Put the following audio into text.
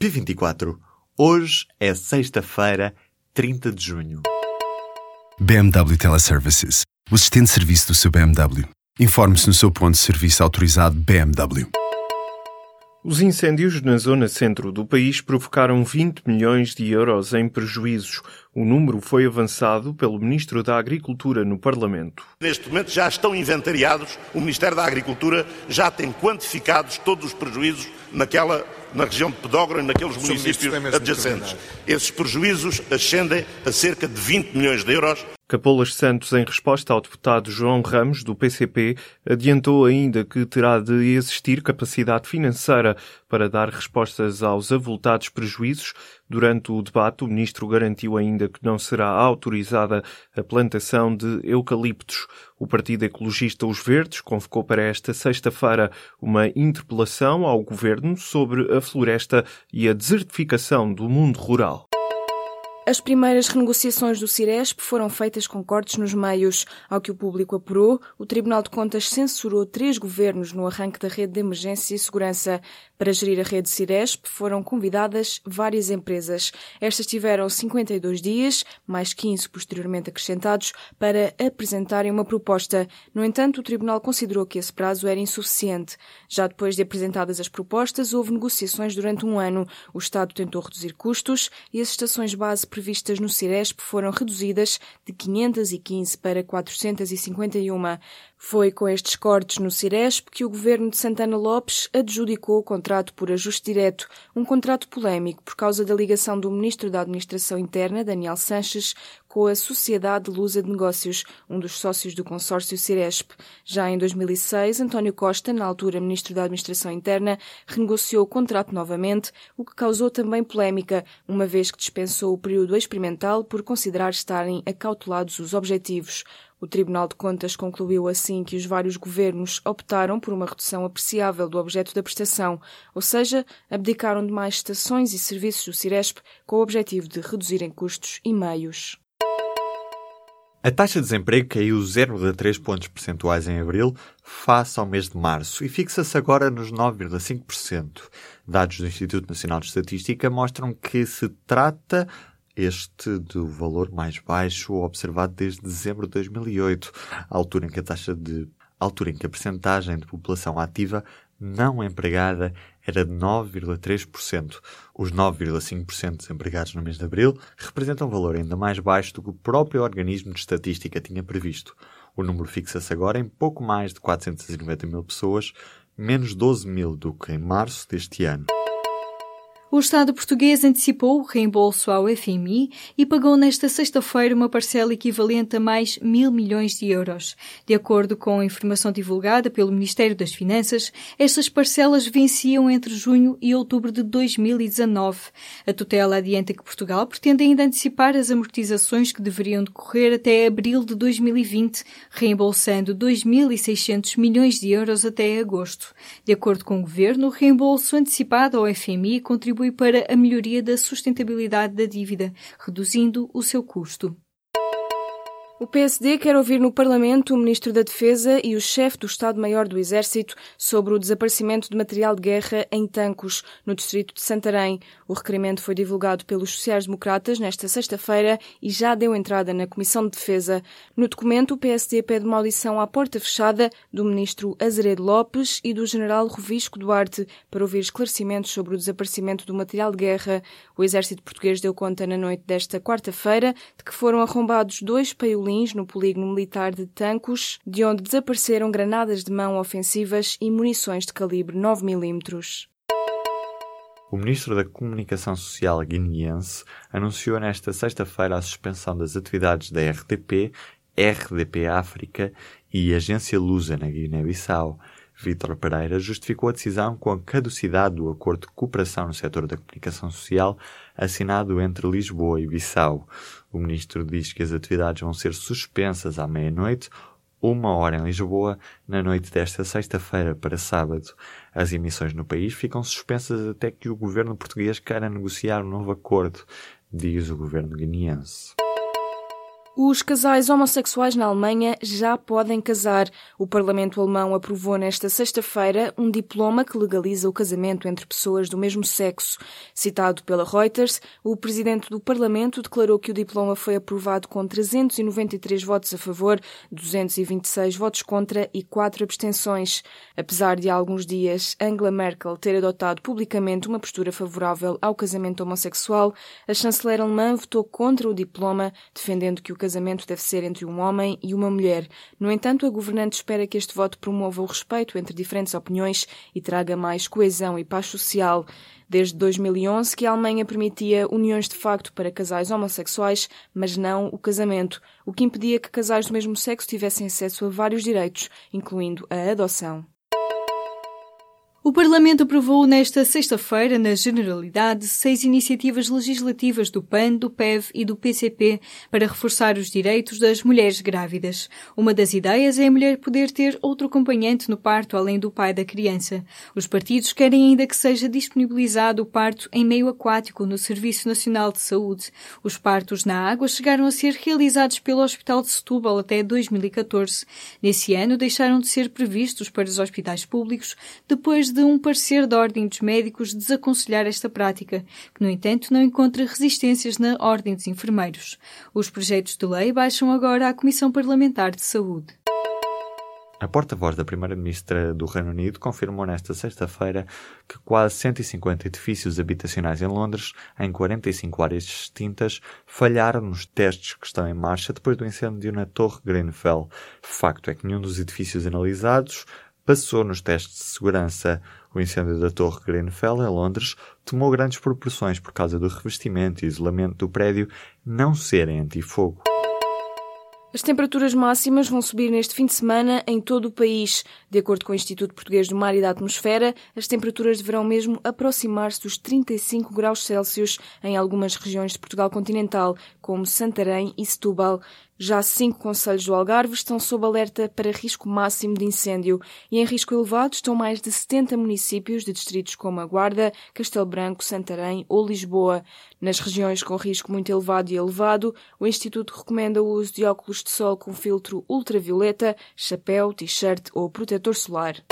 P24. Hoje é sexta-feira, 30 de junho. BMW Teleservices. O assistente de serviço do seu BMW. Informe-se no seu ponto de serviço autorizado BMW. Os incêndios na zona centro do país provocaram 20 milhões de euros em prejuízos. O número foi avançado pelo Ministro da Agricultura no Parlamento. Neste momento já estão inventariados, o Ministério da Agricultura já tem quantificados todos os prejuízos naquela na região de Pedógora e naqueles municípios adjacentes. Esses prejuízos ascendem a cerca de 20 milhões de euros. Capolas Santos, em resposta ao deputado João Ramos, do PCP, adiantou ainda que terá de existir capacidade financeira para dar respostas aos avultados prejuízos. Durante o debate, o ministro garantiu ainda que não será autorizada a plantação de eucaliptos. O Partido Ecologista Os Verdes convocou para esta sexta-feira uma interpelação ao governo sobre a floresta e a desertificação do mundo rural. As primeiras renegociações do Ciresp foram feitas com cortes nos meios. Ao que o público apurou, o Tribunal de Contas censurou três governos no arranque da rede de emergência e segurança. Para gerir a rede Ciresp foram convidadas várias empresas. Estas tiveram 52 dias, mais 15 posteriormente acrescentados, para apresentarem uma proposta. No entanto, o Tribunal considerou que esse prazo era insuficiente. Já depois de apresentadas as propostas, houve negociações durante um ano. O Estado tentou reduzir custos e as estações base previstas no Ciresp foram reduzidas de 515 para 451. Foi com estes cortes no Ciresp que o governo de Santana Lopes adjudicou o contrato por ajuste direto, um contrato polémico por causa da ligação do ministro da Administração Interna, Daniel Sanches, com a Sociedade Lusa de Negócios, um dos sócios do consórcio Ciresp. Já em 2006, António Costa, na altura ministro da Administração Interna, renegociou o contrato novamente, o que causou também polémica, uma vez que dispensou o período experimental por considerar estarem acautelados os objetivos. O Tribunal de Contas concluiu assim que os vários governos optaram por uma redução apreciável do objeto da prestação, ou seja, abdicaram de mais estações e serviços do Ciresp com o objetivo de reduzirem custos e meios. A taxa de desemprego caiu 0,3 pontos percentuais em abril, face ao mês de março, e fixa-se agora nos 9,5%. Dados do Instituto Nacional de Estatística mostram que se trata este do valor mais baixo observado desde dezembro de 2008, a altura em que a taxa de altura em que a percentagem de população ativa não empregada era de 9,3%. Os 9,5% desempregados no mês de abril representam um valor ainda mais baixo do que o próprio organismo de estatística tinha previsto. O número fixa-se agora em pouco mais de 490 mil pessoas, menos 12 mil do que em março deste ano. O Estado português antecipou o reembolso ao FMI e pagou nesta sexta-feira uma parcela equivalente a mais mil milhões de euros. De acordo com a informação divulgada pelo Ministério das Finanças, estas parcelas venciam entre junho e outubro de 2019. A tutela adianta que Portugal pretende ainda antecipar as amortizações que deveriam decorrer até abril de 2020, reembolsando 2.600 milhões de euros até agosto. De acordo com o Governo, o reembolso antecipado ao FMI contribui contribui para a melhoria da sustentabilidade da dívida, reduzindo o seu custo. O PSD quer ouvir no Parlamento o Ministro da Defesa e o chefe do Estado-Maior do Exército sobre o desaparecimento de material de guerra em Tancos, no distrito de Santarém. O requerimento foi divulgado pelos sociais-democratas nesta sexta-feira e já deu entrada na Comissão de Defesa. No documento, o PSD pede uma audição à porta fechada do Ministro Azeredo Lopes e do General Rovisco Duarte para ouvir esclarecimentos sobre o desaparecimento do material de guerra. O Exército Português deu conta na noite desta quarta-feira de que foram arrombados dois paiolins no polígono militar de Tancos, de onde desapareceram granadas de mão ofensivas e munições de calibre 9 mm. O ministro da Comunicação Social guineense anunciou nesta sexta-feira a suspensão das atividades da RDP, RDP África e Agência Lusa na Guiné-Bissau. Vítor Pereira justificou a decisão com a caducidade do acordo de cooperação no setor da comunicação social assinado entre Lisboa e Bissau. O ministro diz que as atividades vão ser suspensas à meia-noite, uma hora em Lisboa, na noite desta sexta-feira para sábado. As emissões no país ficam suspensas até que o governo português queira negociar um novo acordo, diz o governo guineense. Os casais homossexuais na Alemanha já podem casar. O Parlamento alemão aprovou nesta sexta-feira um diploma que legaliza o casamento entre pessoas do mesmo sexo. Citado pela Reuters, o presidente do Parlamento declarou que o diploma foi aprovado com 393 votos a favor, 226 votos contra e 4 abstenções. Apesar de há alguns dias Angela Merkel ter adotado publicamente uma postura favorável ao casamento homossexual, a chanceler alemã votou contra o diploma, defendendo que o casamento deve ser entre um homem e uma mulher. No entanto, a governante espera que este voto promova o respeito entre diferentes opiniões e traga mais coesão e paz social. Desde 2011 que a Alemanha permitia uniões de facto para casais homossexuais, mas não o casamento, o que impedia que casais do mesmo sexo tivessem acesso a vários direitos, incluindo a adoção. O Parlamento aprovou nesta sexta-feira, na Generalidade, seis iniciativas legislativas do PAN, do PEV e do PCP para reforçar os direitos das mulheres grávidas. Uma das ideias é a mulher poder ter outro acompanhante no parto além do pai da criança. Os partidos querem ainda que seja disponibilizado o parto em meio aquático no Serviço Nacional de Saúde. Os partos na água chegaram a ser realizados pelo Hospital de Setúbal até 2014. Nesse ano deixaram de ser previstos para os hospitais públicos depois de de um parecer da Ordem dos Médicos desaconselhar esta prática, que, no entanto, não encontra resistências na Ordem dos Enfermeiros. Os projetos de lei baixam agora à Comissão Parlamentar de Saúde. A porta-voz da Primeira-Ministra do Reino Unido confirmou nesta sexta-feira que quase 150 edifícios habitacionais em Londres, em 45 áreas distintas, falharam nos testes que estão em marcha depois do incêndio na Torre Grenfell. Facto é que nenhum dos edifícios analisados passou nos testes de segurança. O incêndio da Torre Grenfell, em Londres, tomou grandes proporções por causa do revestimento e isolamento do prédio não serem antifogo. As temperaturas máximas vão subir neste fim de semana em todo o país. De acordo com o Instituto Português do Mar e da Atmosfera, as temperaturas deverão mesmo aproximar-se dos 35 graus Celsius em algumas regiões de Portugal continental, como Santarém e Setúbal. Já cinco conselhos do Algarve estão sob alerta para risco máximo de incêndio e em risco elevado estão mais de 70 municípios de distritos como a Guarda, Castelo Branco, Santarém ou Lisboa. Nas regiões com risco muito elevado e elevado, o Instituto recomenda o uso de óculos de sol com filtro ultravioleta, chapéu, t-shirt ou protetor solar.